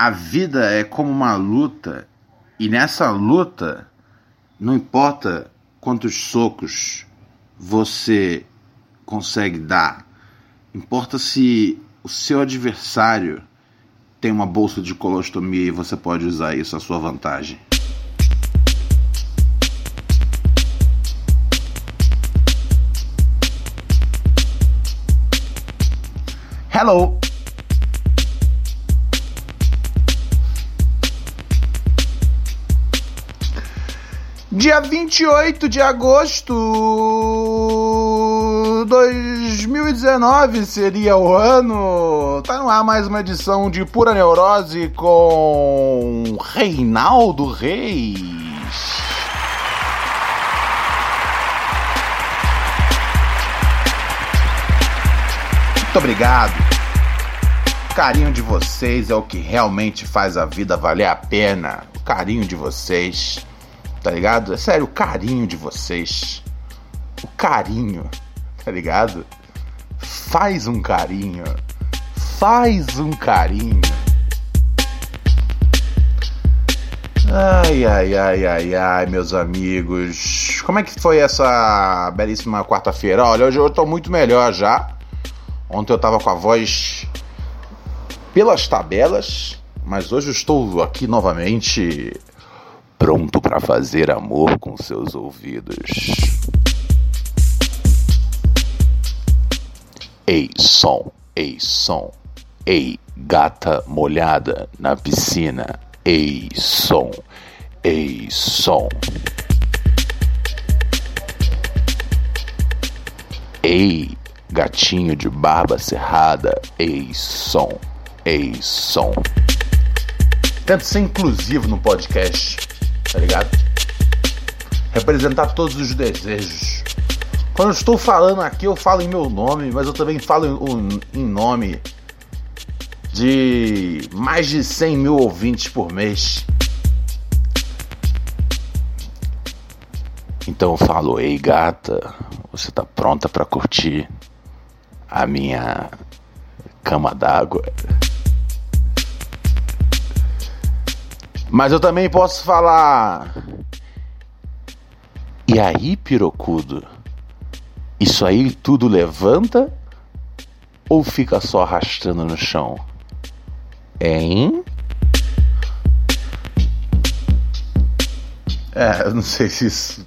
A vida é como uma luta, e nessa luta, não importa quantos socos você consegue dar, importa se o seu adversário tem uma bolsa de colostomia e você pode usar isso à sua vantagem. Hello! Dia 28 de agosto 2019 seria o ano. Tá no ar mais uma edição de Pura Neurose com Reinaldo Reis. Muito obrigado. O carinho de vocês é o que realmente faz a vida valer a pena. O carinho de vocês tá ligado? É sério, o carinho de vocês. O carinho, tá ligado? Faz um carinho. Faz um carinho. Ai, ai, ai, ai, ai, meus amigos. Como é que foi essa belíssima quarta-feira? Olha, hoje eu tô muito melhor já. Ontem eu tava com a voz pelas tabelas, mas hoje eu estou aqui novamente pronto para fazer amor com seus ouvidos. Ei, som, ei, som, ei, gata molhada na piscina, ei, som, ei, som. Ei, gatinho de barba cerrada, ei, som, ei, som. Tento ser inclusivo no podcast tá ligado? Representar todos os desejos. Quando eu estou falando aqui, eu falo em meu nome, mas eu também falo em, nome de mais de 100 mil ouvintes por mês. Então eu falo, ei gata, você tá pronta para curtir a minha cama d'água? Mas eu também posso falar. E aí, pirocudo? Isso aí tudo levanta ou fica só arrastando no chão? Hein? É, eu não sei se isso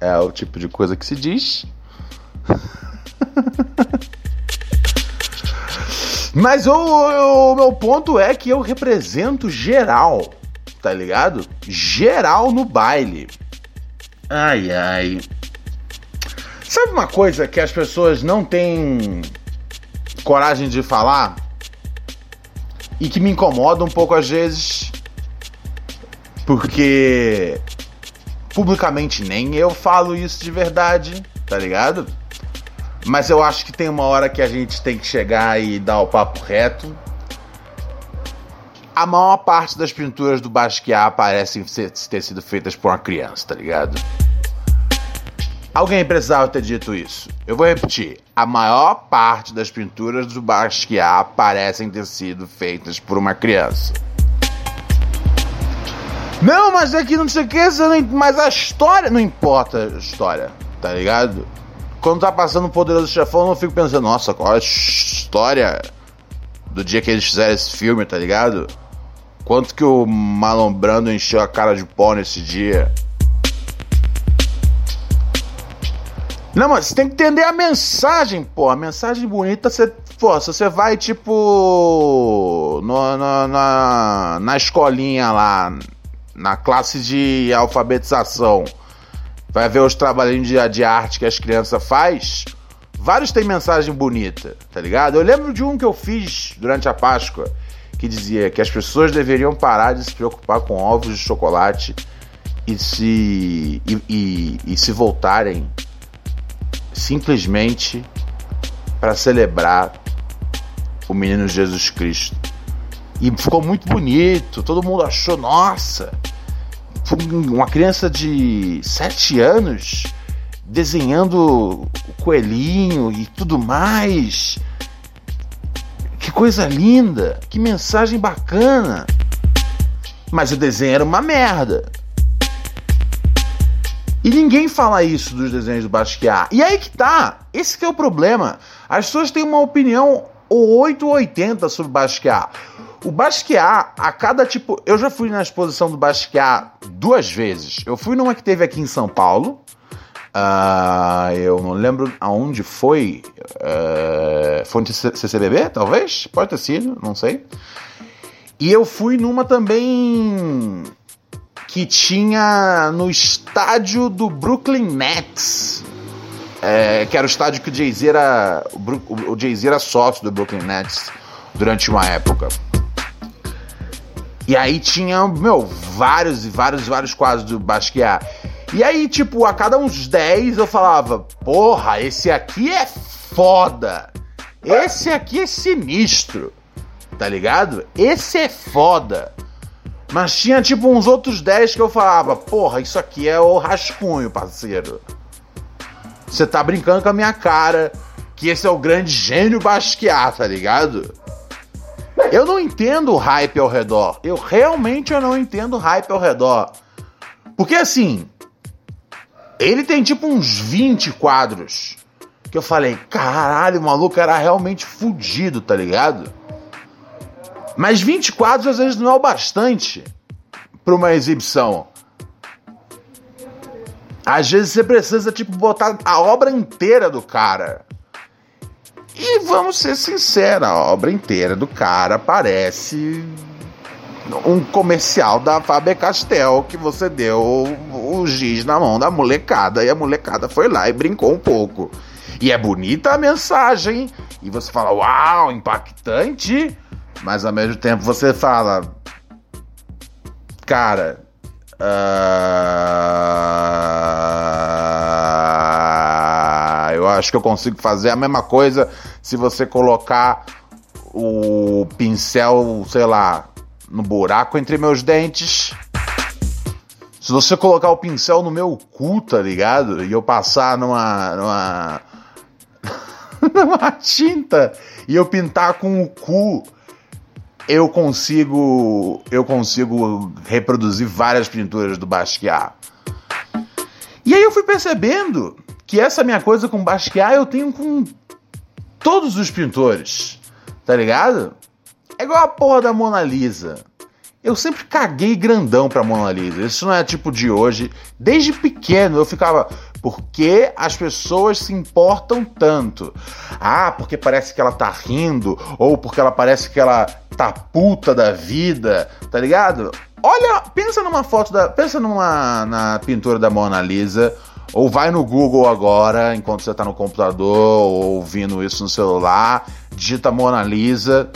é o tipo de coisa que se diz. Mas o, o, meu ponto é que eu represento geral tá ligado? Geral no baile. Ai, ai. Sabe uma coisa que as pessoas não têm coragem de falar? E que me incomoda um pouco às vezes? Porque publicamente nem eu falo isso de verdade, tá ligado? Mas eu acho que tem uma hora que a gente tem que chegar e dar o papo reto a maior parte das pinturas do Basquiat parecem ter sido feitas por uma criança, tá ligado? Alguém precisava ter dito isso. Eu vou repetir. A maior parte das pinturas do Basquiat parecem ter sido feitas por uma criança. Não, mas é que não sei o que, mas a história. Não importa a história, tá ligado? Quando tá passando o Poderoso Chefão, eu não fico pensando, nossa, qual é a história do dia que eles fizeram esse filme, tá ligado? Quanto que o Marlon Brando encheu a cara de pó nesse dia? Não, mas você tem que entender a mensagem, pô. A mensagem bonita, você, pô, se você vai, tipo, no, no, na, na escolinha lá, na classe de alfabetização, vai ver os trabalhinhos de, de arte que as crianças faz. Vários têm mensagem bonita, tá ligado? Eu lembro de um que eu fiz durante a Páscoa que dizia que as pessoas deveriam parar de se preocupar com ovos de chocolate e se, e, e, e se voltarem simplesmente para celebrar o menino Jesus Cristo. E ficou muito bonito, todo mundo achou, nossa, uma criança de 7 anos desenhando o coelhinho e tudo mais. Coisa linda, que mensagem bacana. Mas o desenho era uma merda. E ninguém fala isso dos desenhos do Basquiat. E aí que tá. Esse que é o problema. As pessoas têm uma opinião 880 sobre Basquiat. O Basquiat, a cada tipo. Eu já fui na exposição do Basquiat duas vezes. Eu fui numa que teve aqui em São Paulo. Uh, eu não lembro aonde foi. Uh, foi no CCBB, talvez? Pode ter sido, não sei. E eu fui numa também que tinha no estádio do Brooklyn Nets. É, que era o estádio que o Jay-Z era. O, Jay-Z era sócio do Brooklyn Nets durante uma época. E aí tinha, meu, vários e vários e vários quadros do Basquiat. E aí, tipo, a cada uns 10 eu falava: Porra, esse aqui é foda. Esse aqui é sinistro. Tá ligado? Esse é foda. Mas tinha tipo uns outros 10 que eu falava: Porra, isso aqui é o rascunho, parceiro. Você tá brincando com a minha cara. Que esse é o grande gênio Basquiat, tá ligado? Eu não entendo o hype ao redor. Eu realmente eu não entendo o hype ao redor. Porque assim, ele tem tipo uns 20 quadros. Que eu falei, caralho, o maluco era realmente fudido, tá ligado? Mas 20 quadros às vezes não é o bastante para uma exibição. Às vezes você precisa, tipo, botar a obra inteira do cara. E vamos ser sinceros, a obra inteira do cara parece um comercial da Faber Castell que você deu o giz na mão da molecada e a molecada foi lá e brincou um pouco. E é bonita a mensagem e você fala, uau, impactante, mas ao mesmo tempo você fala, cara, uh, eu acho que eu consigo fazer a mesma coisa se você colocar o pincel, sei lá, no buraco entre meus dentes. Se você colocar o pincel no meu cu, tá ligado? E eu passar numa. numa. numa tinta e eu pintar com o cu, eu consigo. eu consigo reproduzir várias pinturas do Basquiat. E aí eu fui percebendo que essa minha coisa com Basquiat eu tenho com todos os pintores, tá ligado? É igual a porra da Mona Lisa. Eu sempre caguei grandão pra Mona Lisa. Isso não é tipo de hoje. Desde pequeno eu ficava. Por que as pessoas se importam tanto? Ah, porque parece que ela tá rindo, ou porque ela parece que ela tá puta da vida, tá ligado? Olha, pensa numa foto da. Pensa numa na pintura da Mona Lisa. Ou vai no Google agora, enquanto você tá no computador, ou ouvindo isso no celular, digita Mona Lisa.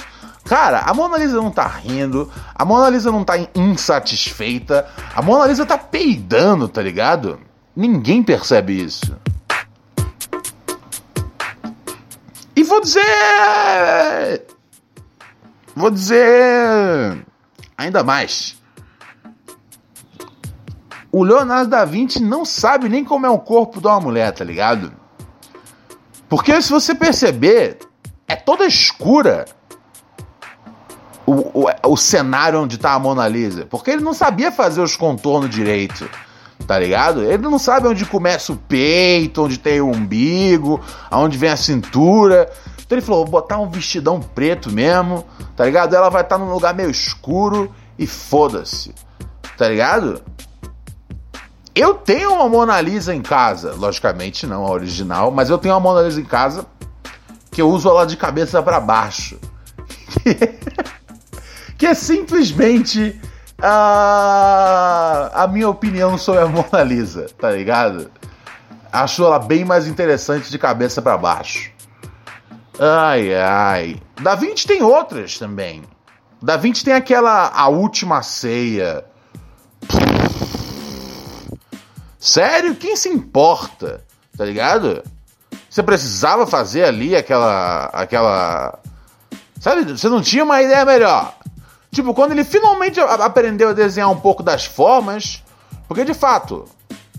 Cara, a Mona Lisa não tá rindo, a Mona Lisa não tá insatisfeita, a Mona Lisa tá peidando, tá ligado? Ninguém percebe isso. E vou dizer. Vou dizer. Ainda mais. O Leonardo da Vinci não sabe nem como é o corpo de uma mulher, tá ligado? Porque se você perceber, é toda escura o, o, o cenário onde tá a Mona Lisa. Porque ele não sabia fazer os contornos direito. Tá ligado? Ele não sabe onde começa o peito, onde tem o umbigo, aonde vem a cintura. Então ele falou: vou botar um vestidão preto mesmo, tá ligado? Ela vai estar tá num lugar meio escuro e foda-se, tá ligado? Eu tenho uma Mona Lisa em casa, logicamente não a original, mas eu tenho uma Mona Lisa em casa que eu uso ela de cabeça para baixo. que é simplesmente a, a minha opinião sobre a Mona Lisa, tá ligado? Acho ela bem mais interessante de cabeça para baixo. Ai, ai. Da Vinci tem outras também. Da Vinci tem aquela A Última Ceia. Sério? Quem se importa? Tá ligado? Você precisava fazer ali aquela. aquela. Sabe? Você não tinha uma ideia melhor. Tipo, quando ele finalmente aprendeu a desenhar um pouco das formas. Porque de fato,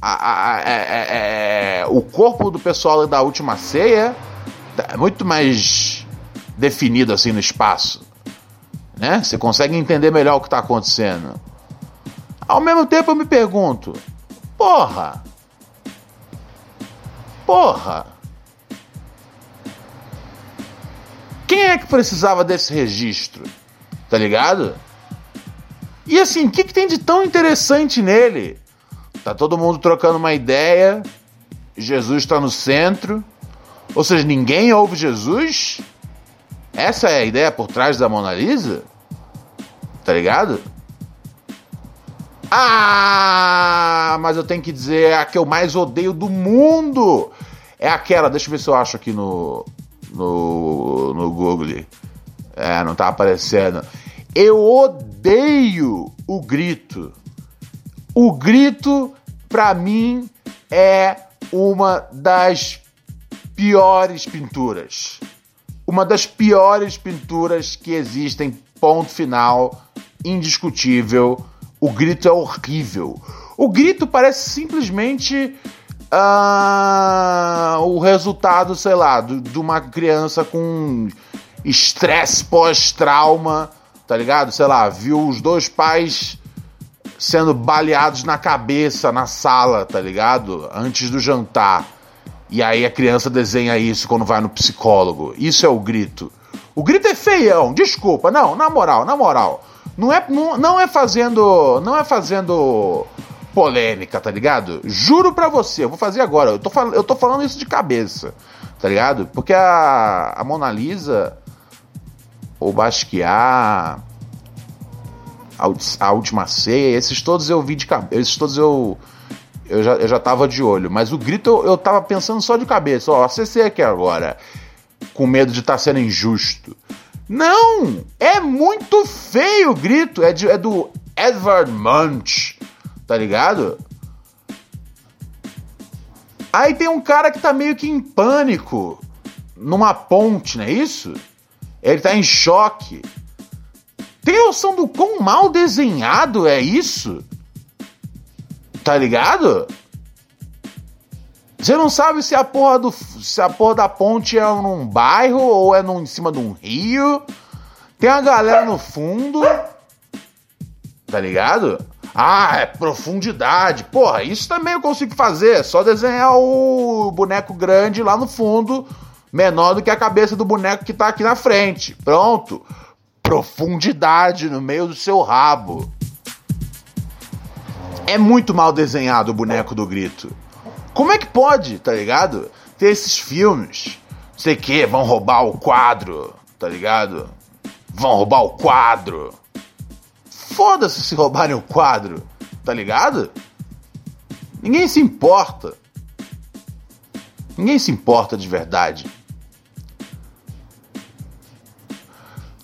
a, a, a, é, é, é, o corpo do pessoal da última ceia é muito mais definido assim no espaço. Né? Você consegue entender melhor o que está acontecendo. Ao mesmo tempo eu me pergunto, porra! Porra! Quem é que precisava desse registro? Tá ligado? E assim, o que, que tem de tão interessante nele? Tá todo mundo trocando uma ideia, Jesus está no centro, ou seja, ninguém ouve Jesus? Essa é a ideia por trás da Mona Lisa? Tá ligado? Ah, mas eu tenho que dizer a que eu mais odeio do mundo. É aquela, deixa eu ver se eu acho aqui no no, no Google. É, não tá aparecendo. Eu odeio o grito. O grito, pra mim, é uma das piores pinturas. Uma das piores pinturas que existem, ponto final, indiscutível. O grito é horrível. O grito parece simplesmente uh, o resultado, sei lá, de uma criança com estresse pós-trauma, tá ligado? Sei lá, viu os dois pais sendo baleados na cabeça na sala, tá ligado? Antes do jantar. E aí a criança desenha isso quando vai no psicólogo. Isso é o grito. O grito é feião, desculpa. Não, na moral, na moral. Não é, não, não é fazendo. Não é fazendo polêmica, tá ligado? Juro pra você, eu vou fazer agora. Eu tô, eu tô falando isso de cabeça, tá ligado? Porque a, a Mona Lisa, o Basquiat, a, Última Ceia, esses todos eu vi de cabeça. Esses todos eu. Eu já, eu já tava de olho. Mas o grito eu, eu tava pensando só de cabeça. Ó, acessei aqui agora. Com medo de estar tá sendo injusto. Não! É muito feio o grito. É, de, é do Edvard Munch tá ligado? Aí tem um cara que tá meio que em pânico numa ponte, não é isso? Ele tá em choque. Tem noção do quão mal desenhado é isso? Tá ligado? Você não sabe se a porra, do, se a porra da ponte é num bairro ou é num, em cima de um rio. Tem a galera no fundo. Tá ligado? Ah, é profundidade. Porra, isso também eu consigo fazer. É só desenhar o boneco grande lá no fundo, menor do que a cabeça do boneco que tá aqui na frente. Pronto. Profundidade no meio do seu rabo. É muito mal desenhado o boneco do grito. Como é que pode, tá ligado? Ter esses filmes. Não sei que, vão roubar o quadro, tá ligado? Vão roubar o quadro. Foda-se se roubarem o quadro, tá ligado? Ninguém se importa. Ninguém se importa de verdade.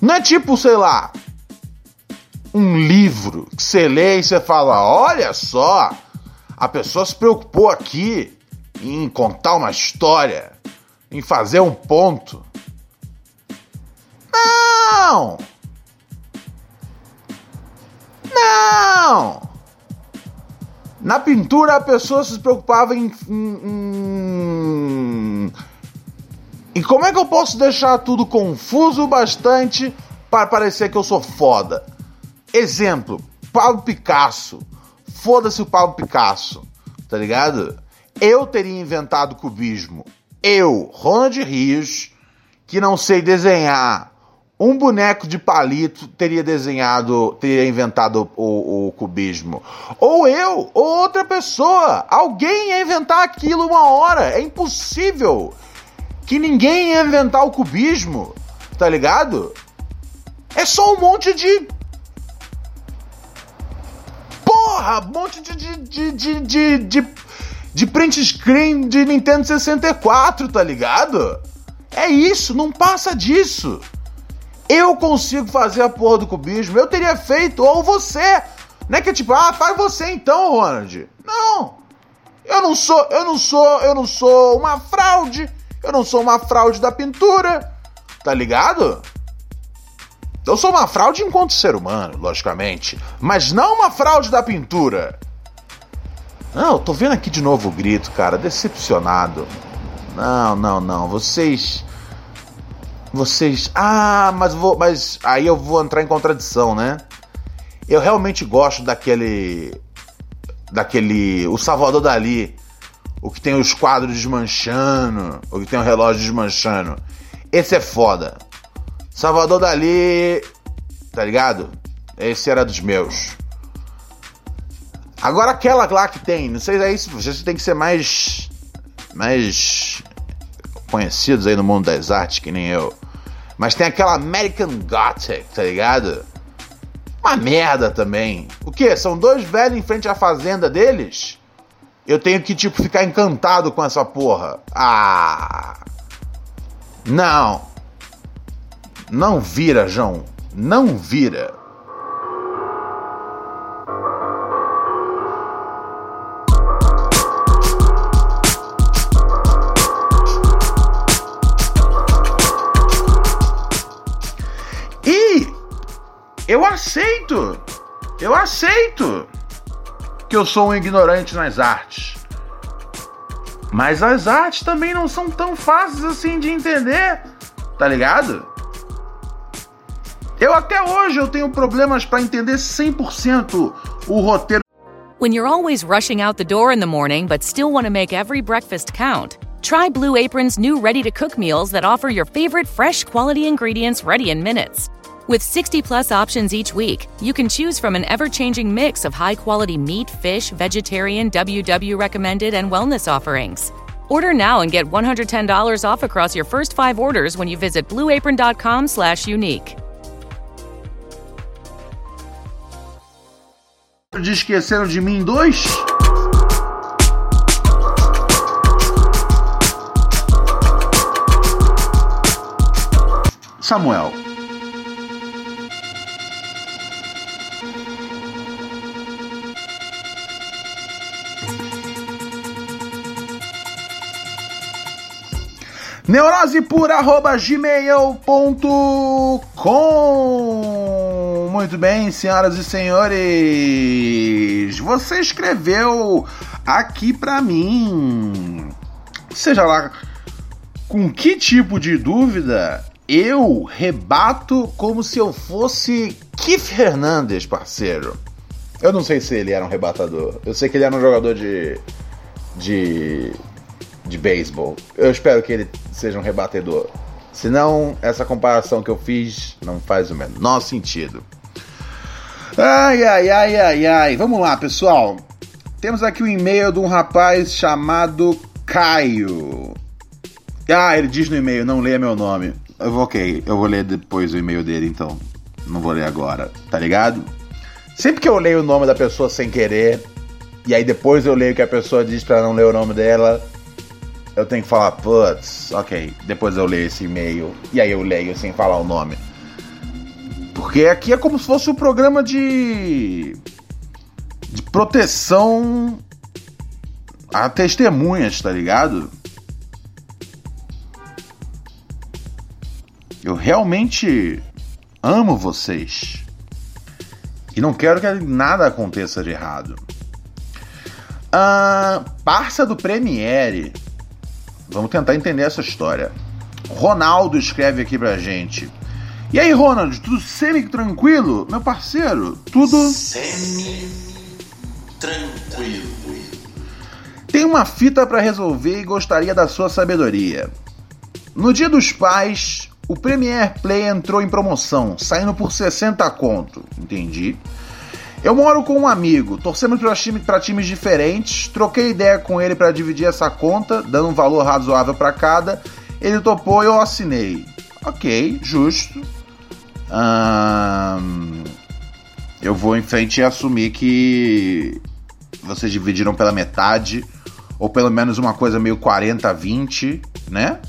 Não é tipo, sei lá, um livro que você lê e você fala: olha só, a pessoa se preocupou aqui em contar uma história, em fazer um ponto. Não! Não! Na pintura a pessoa se preocupava em, em, em. E como é que eu posso deixar tudo confuso bastante para parecer que eu sou foda? Exemplo: Pablo Picasso. Foda-se o Pablo Picasso, tá ligado? Eu teria inventado o cubismo. Eu, Ronald Rios, que não sei desenhar um boneco de palito teria desenhado, teria inventado o, o, cubismo. Ou eu, ou outra pessoa. Alguém ia inventar aquilo uma hora. É impossível que ninguém ia inventar o cubismo. Tá ligado? É só um monte de. Porra! Um monte de. de, de, de, de, de, print screen de Nintendo 64, tá ligado? É isso, não passa disso. Eu consigo fazer a porra do cubismo, eu teria feito, ou você. Não é que tipo, ah, faz você então, Ronald. Não. Eu não sou, eu não sou, eu não sou uma fraude. Eu não sou uma fraude da pintura. Tá ligado? Eu sou uma fraude enquanto ser humano, logicamente, mas não uma fraude da pintura. Não, eu tô vendo aqui de novo o grito, cara, decepcionado. Não, não, não, vocês vocês, ah, mas vou, mas aí eu vou entrar em contradição, né? Eu realmente gosto daquele daquele o Salvador Dali, o que tem os quadros desmanchando, o que tem o relógio desmanchando. Esse é foda. Salvador Dali, tá ligado? Esse era dos meus. Agora aquela lá que tem, não sei aí se vocês têm que ser mais mais conhecidos aí no mundo das artes que nem eu. Mas tem aquela American Gothic, tá ligado? Uma merda também. O que? São dois velhos em frente à fazenda deles? Eu tenho que, tipo, ficar encantado com essa porra. Ah! Não! Não vira, João. Não vira. E eu aceito. Eu aceito eu sou um ignorante nas artes. Mas as artes também não são tão fáceis assim de entender, tá ligado? Eu até hoje eu tenho problemas para entender 100% o roteiro. When you're always rushing out the door in the morning but still want to make every breakfast count, try Blue Apron's new ready to cook meals that offer your favorite fresh quality ingredients ready in minutes. With 60 plus options each week, you can choose from an ever changing mix of high quality meat, fish, vegetarian, WW recommended, and wellness offerings. Order now and get $110 off across your first five orders when you visit blueapron.com slash unique. de Esqueceram de Mim 2? Samuel. neurosepura.gmail.com Muito bem, senhoras e senhores. Você escreveu aqui para mim. Seja lá com que tipo de dúvida, eu rebato como se eu fosse Keith Hernandes, parceiro. Eu não sei se ele era um rebatador. Eu sei que ele era um jogador de. de de beisebol. Eu espero que ele seja um rebatedor. Senão, essa comparação que eu fiz não faz o menor sentido. Ai, ai, ai, ai, ai. Vamos lá, pessoal. Temos aqui o um e-mail de um rapaz chamado Caio. Ah, ele diz no e-mail, não leia meu nome. Eu vou, ok, eu vou ler depois o e-mail dele, então. Não vou ler agora, tá ligado? Sempre que eu leio o nome da pessoa sem querer, e aí depois eu leio que a pessoa diz para não ler o nome dela, eu tenho que falar, putz, ok, depois eu leio esse e-mail e aí eu leio sem falar o nome. Porque aqui é como se fosse um programa de. de proteção a testemunhas, tá ligado? Eu realmente amo vocês. E não quero que nada aconteça de errado. Ah, parça do Premiere Vamos tentar entender essa história. Ronaldo escreve aqui pra gente. E aí, Ronald, tudo semi-tranquilo? Meu parceiro, tudo. Semi-tranquilo. Tem uma fita para resolver e gostaria da sua sabedoria. No dia dos pais, o Premiere Play entrou em promoção, saindo por 60 conto. Entendi. Eu moro com um amigo, torcemos para time, times diferentes, troquei ideia com ele para dividir essa conta, dando um valor razoável para cada. Ele topou e eu assinei. Ok, justo. eu vou em frente e assumir que vocês dividiram pela metade, ou pelo menos uma coisa meio 40-20, né?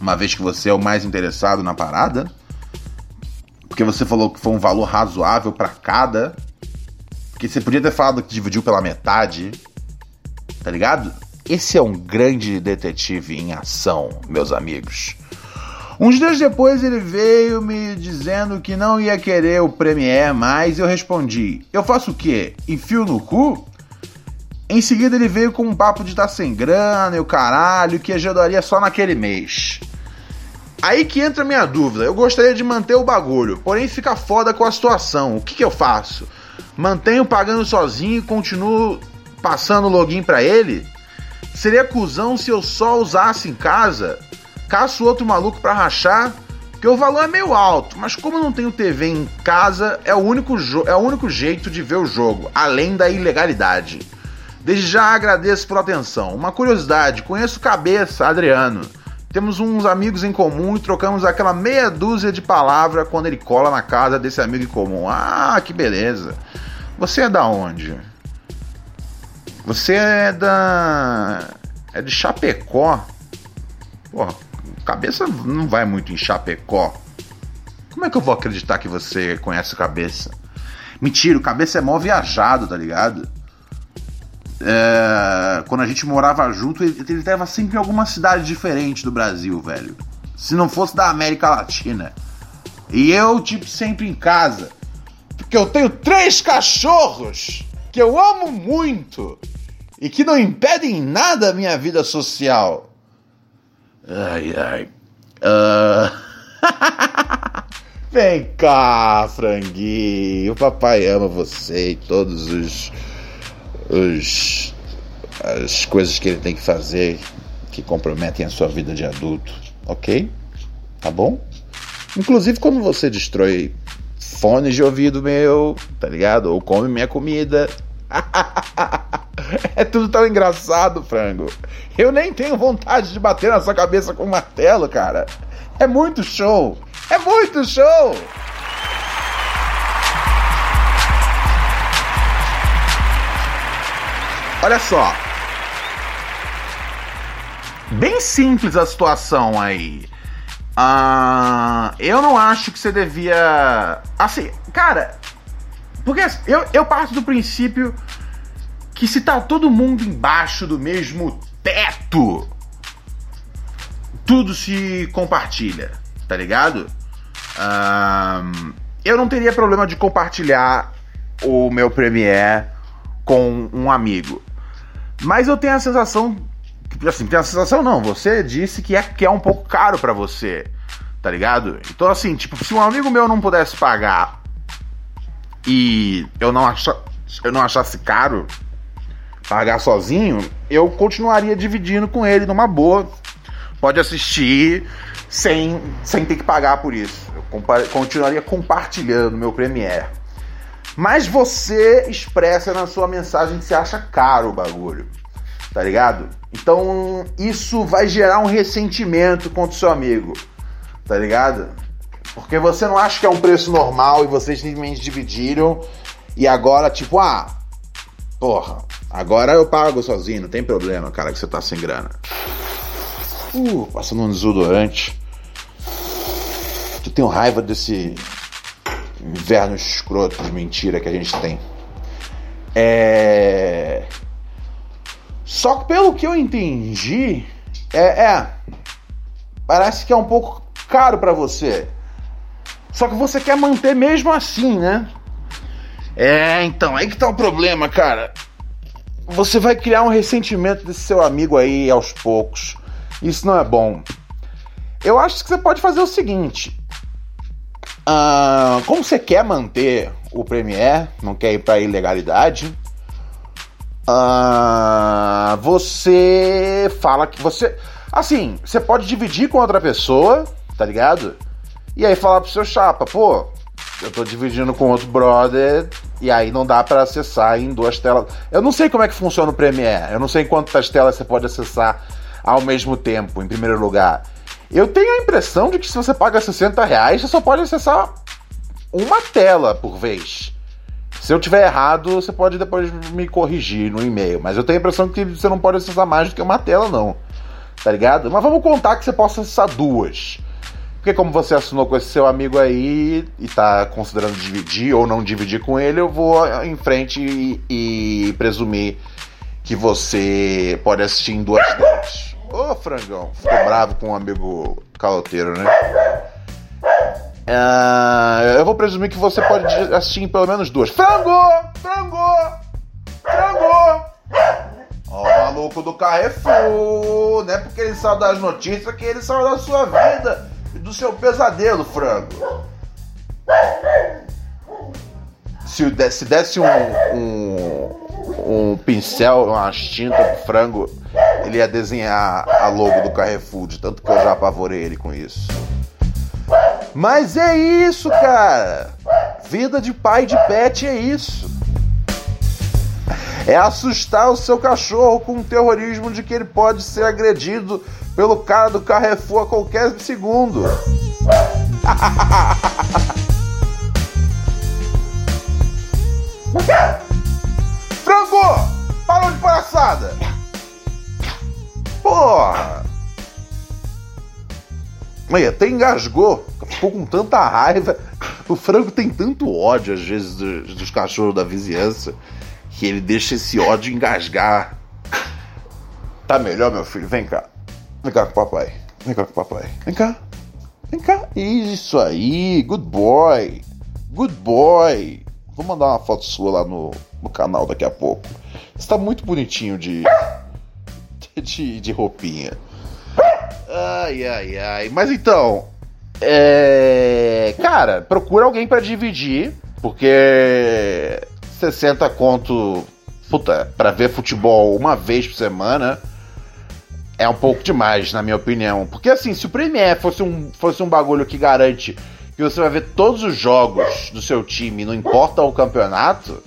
Uma vez que você é o mais interessado na parada. Porque você falou que foi um valor razoável para cada. Porque você podia ter falado que dividiu pela metade. Tá ligado? Esse é um grande detetive em ação, meus amigos. Uns dias depois ele veio me dizendo que não ia querer o Premiere mais e eu respondi: Eu faço o quê? Enfio no cu? Em seguida ele veio com um papo de estar tá sem grana e o caralho, que ajudaria só naquele mês. Aí que entra a minha dúvida. Eu gostaria de manter o bagulho, porém fica foda com a situação. O que, que eu faço? Mantenho pagando sozinho e continuo passando login para ele? Seria cuzão se eu só usasse em casa? Caço outro maluco para rachar? Porque o valor é meio alto, mas como eu não tenho TV em casa, é o único, é o único jeito de ver o jogo, além da ilegalidade. Desde já agradeço pela atenção. Uma curiosidade: conheço Cabeça, Adriano. Temos uns amigos em comum e trocamos aquela meia dúzia de palavras quando ele cola na casa desse amigo em comum. Ah, que beleza. Você é da onde? Você é da. É de Chapecó. Porra, cabeça não vai muito em Chapecó. Como é que eu vou acreditar que você conhece cabeça? Mentira, o cabeça é mó viajado, tá ligado? É, quando a gente morava junto, ele, ele tava sempre em alguma cidade diferente do Brasil, velho. Se não fosse da América Latina. E eu, tipo, sempre em casa. Porque eu tenho três cachorros que eu amo muito e que não impedem nada a minha vida social. Ai, ai. Uh... Vem cá, franguinho. O papai ama você e todos os os, as coisas que ele tem que fazer que comprometem a sua vida de adulto, ok? Tá bom? Inclusive quando você destrói fones de ouvido meu, tá ligado? Ou come minha comida. é tudo tão engraçado, frango. Eu nem tenho vontade de bater na sua cabeça com um martelo, cara. É muito show. É muito show. Olha só. Bem simples a situação aí. Uh, eu não acho que você devia. Assim, cara. Porque eu, eu parto do princípio que se tá todo mundo embaixo do mesmo teto, tudo se compartilha, tá ligado? Uh, eu não teria problema de compartilhar o meu Premiere com um amigo. Mas eu tenho a sensação. Assim, tem a sensação não, você disse que é, que é um pouco caro para você, tá ligado? Então, assim, tipo, se um amigo meu não pudesse pagar e eu não, acha, eu não achasse caro pagar sozinho, eu continuaria dividindo com ele numa boa. Pode assistir sem, sem ter que pagar por isso. Eu continuaria compartilhando meu Premiere. Mas você expressa na sua mensagem que você acha caro o bagulho. Tá ligado? Então isso vai gerar um ressentimento contra o seu amigo. Tá ligado? Porque você não acha que é um preço normal e vocês simplesmente dividiram e agora, tipo, ah, porra, agora eu pago sozinho, não tem problema, cara, que você tá sem grana. Uh, passando um desodorante. Eu tenho raiva desse inverno escroto de mentira que a gente tem. É. Só que pelo que eu entendi, é, é parece que é um pouco caro para você. Só que você quer manter mesmo assim, né? É, então, aí que tá o problema, cara. Você vai criar um ressentimento desse seu amigo aí aos poucos. Isso não é bom. Eu acho que você pode fazer o seguinte: ah, como você quer manter o Premiere, não quer ir para ilegalidade, uh, você fala que você. Assim, você pode dividir com outra pessoa, tá ligado? E aí falar pro seu chapa, pô, eu tô dividindo com outro brother e aí não dá para acessar em duas telas. Eu não sei como é que funciona o Premiere, eu não sei quantas telas você pode acessar ao mesmo tempo, em primeiro lugar. Eu tenho a impressão de que se você paga 60 reais, você só pode acessar uma tela por vez. Se eu tiver errado, você pode depois me corrigir no e-mail. Mas eu tenho a impressão que você não pode acessar mais do que uma tela, não. Tá ligado? Mas vamos contar que você possa acessar duas. Porque como você assinou com esse seu amigo aí e tá considerando dividir ou não dividir com ele, eu vou em frente e, e presumir que você pode assistir em duas telas. Ô, frangão, ficou bravo com um amigo caloteiro, né? Uh, eu vou presumir que você pode assistir em pelo menos duas. Frango! Frango! Frango! Ó, o maluco do Carrefour, não é porque ele saiu das notícias que ele saiu da sua vida e do seu pesadelo, frango. Se desse, desse um, um, um pincel, uma tinta pro frango, ele ia desenhar a logo do Carrefour, de tanto que eu já apavorei ele com isso. Mas é isso, cara. Vida de pai de pet é isso. É assustar o seu cachorro com o terrorismo de que ele pode ser agredido pelo cara do Carrefour a qualquer segundo. Frango! Parou de palhaçada! Porra! Mãe, até engasgou. Ficou com tanta raiva. O frango tem tanto ódio, às vezes, dos, dos cachorros da vizinhança, que ele deixa esse ódio engasgar. Tá melhor, meu filho? Vem cá. Vem cá com o papai. Vem cá com o papai. Vem cá. Vem cá. Isso aí. Good boy. Good boy. Vou mandar uma foto sua lá no, no canal daqui a pouco. Você tá muito bonitinho de. de, de roupinha. Ai, ai, ai. Mas então. É. Cara, procura alguém para dividir. Porque 60 conto. Puta, pra ver futebol uma vez por semana é um pouco demais, na minha opinião. Porque assim, se o Premier fosse um, fosse um bagulho que garante que você vai ver todos os jogos do seu time, não importa o campeonato,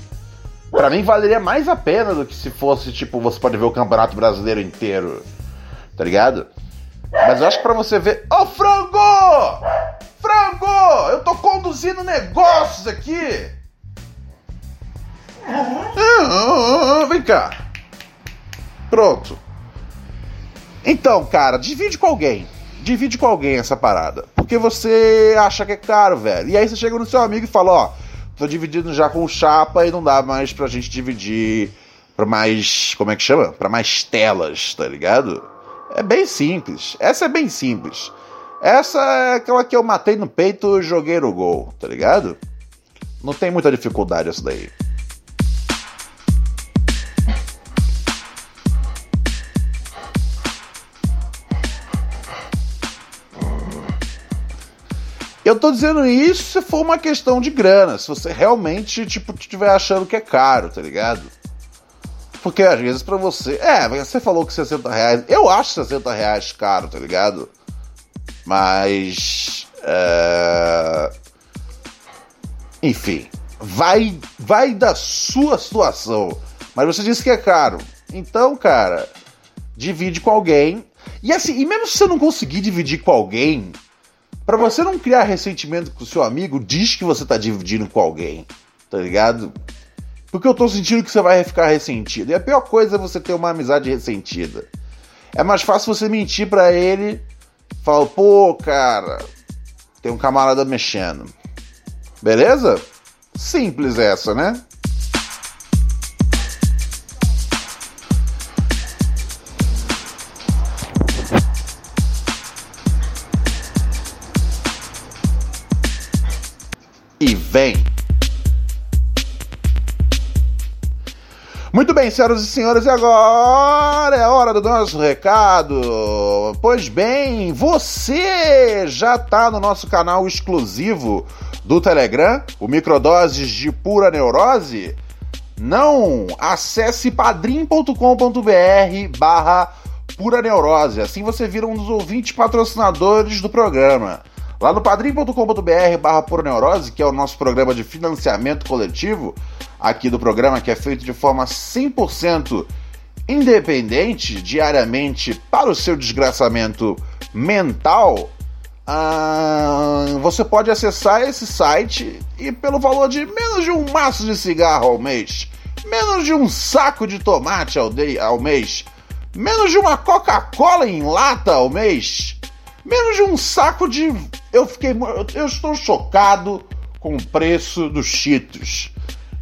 para mim valeria mais a pena do que se fosse, tipo, você pode ver o campeonato brasileiro inteiro. Tá ligado? Mas eu acho que pra você ver. Ô, oh, frango! Frango! Eu tô conduzindo negócios aqui! Ah, vem cá. Pronto. Então, cara, divide com alguém. Divide com alguém essa parada. Porque você acha que é caro, velho. E aí você chega no seu amigo e fala, ó, tô dividindo já com chapa e não dá mais pra gente dividir pra mais. Como é que chama? Pra mais telas, tá ligado? É bem simples. Essa é bem simples. Essa é aquela que eu matei no peito e joguei no gol, tá ligado? Não tem muita dificuldade essa daí. Eu tô dizendo isso se for uma questão de grana, se você realmente, tipo, estiver achando que é caro, tá ligado? Porque às vezes pra você. É, você falou que 60 reais. Eu acho 60 reais caro, tá ligado? Mas. É... Enfim. Vai, vai da sua situação. Mas você disse que é caro. Então, cara, divide com alguém. E assim, e mesmo se você não conseguir dividir com alguém, para você não criar ressentimento com o seu amigo, diz que você tá dividindo com alguém, tá ligado? Porque eu tô sentindo que você vai ficar ressentido. E a pior coisa é você ter uma amizade ressentida. É mais fácil você mentir para ele, falar, pô, cara, tem um camarada mexendo. Beleza? Simples essa, né? Vem! Muito bem, senhoras e senhores, e agora é hora do nosso recado. Pois bem, você já está no nosso canal exclusivo do Telegram, o Microdoses de Pura Neurose? Não! Acesse padrim.com.br barra Pura Neurose. Assim você vira um dos ouvintes patrocinadores do programa. Lá no padrim.com.br barra Pura Neurose, que é o nosso programa de financiamento coletivo, aqui do programa, que é feito de forma 100% independente, diariamente, para o seu desgraçamento mental, ah, você pode acessar esse site e pelo valor de menos de um maço de cigarro ao mês, menos de um saco de tomate ao, de, ao mês, menos de uma Coca-Cola em lata ao mês, menos de um saco de eu fiquei. Eu estou chocado com o preço dos Cheetos.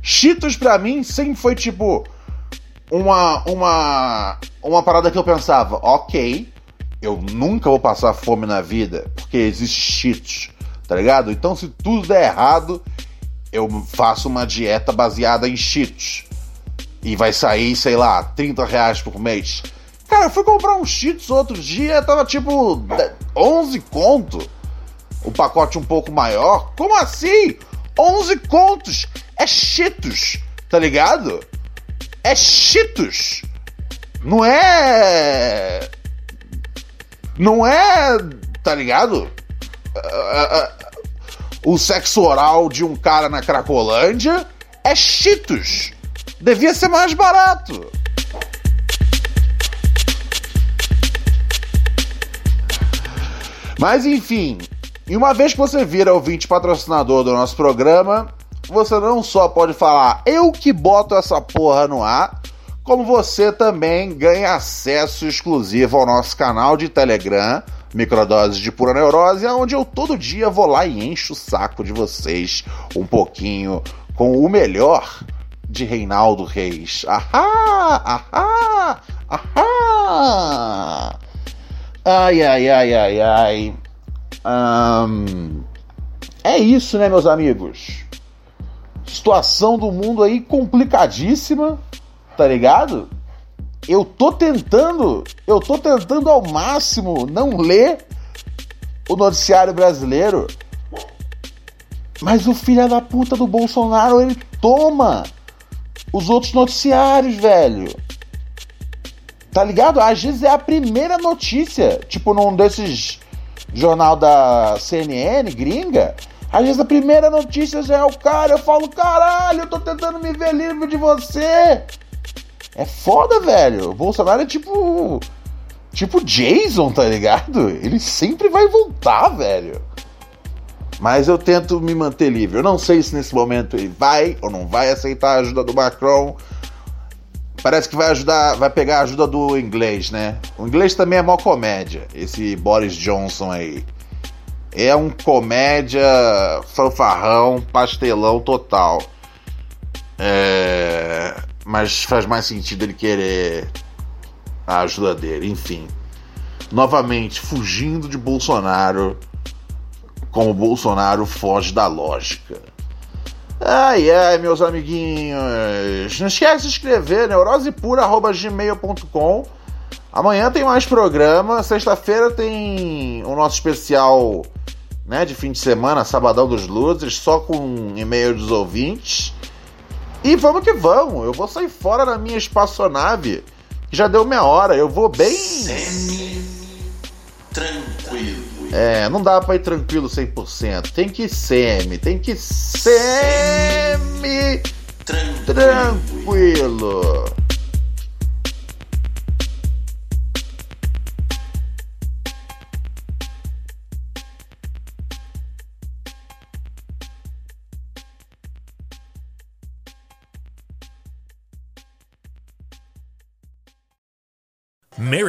Cheetos pra mim sempre foi tipo uma uma uma parada que eu pensava, ok, eu nunca vou passar fome na vida porque existe Cheetos, tá ligado? Então se tudo der errado, eu faço uma dieta baseada em Cheetos e vai sair, sei lá, 30 reais por mês. Cara, eu fui comprar um Cheetos outro dia, tava tipo 11 conto. O pacote um pouco maior. Como assim? 11 contos! É Cheetos, tá ligado? É Cheetos! Não é. Não é. Tá ligado? O sexo oral de um cara na Cracolândia é Cheetos. Devia ser mais barato. Mas enfim, e uma vez que você vira ouvinte patrocinador do nosso programa, você não só pode falar eu que boto essa porra no ar, como você também ganha acesso exclusivo ao nosso canal de Telegram, Microdoses de Pura Neurose, onde eu todo dia vou lá e encho o saco de vocês um pouquinho com o melhor de Reinaldo Reis. Ahá! Ahá! Ahá! Ai, ai, ai, ai, ai. Um, é isso, né, meus amigos? Situação do mundo aí complicadíssima, tá ligado? Eu tô tentando, eu tô tentando ao máximo não ler o noticiário brasileiro. Mas o filho da puta do Bolsonaro, ele toma os outros noticiários, velho. Tá ligado? Às vezes é a primeira notícia, tipo num desses jornal da CNN gringa. Às vezes a primeira notícia já é o cara, eu falo, caralho, eu tô tentando me ver livre de você. É foda, velho. O Bolsonaro é tipo. Tipo Jason, tá ligado? Ele sempre vai voltar, velho. Mas eu tento me manter livre. Eu não sei se nesse momento ele vai ou não vai aceitar a ajuda do Macron. Parece que vai ajudar, vai pegar a ajuda do inglês, né? O inglês também é mó comédia, esse Boris Johnson aí. É um comédia fanfarrão, pastelão total. É... Mas faz mais sentido ele querer a ajuda dele, enfim. Novamente, fugindo de Bolsonaro, como Bolsonaro foge da lógica. Ai, ai, meus amiguinhos. Não esquece de se inscrever, neurosepura.gmail.com. Amanhã tem mais programa. Sexta-feira tem o nosso especial né, de fim de semana, Sabadão dos Luzes, só com e-mail dos ouvintes. E vamos que vamos. Eu vou sair fora na minha espaçonave, já deu meia hora. Eu vou bem. Semi-tranquilo. É, não dá pra ir tranquilo 100%. Tem que semi, tem que semi tranquilo. Mary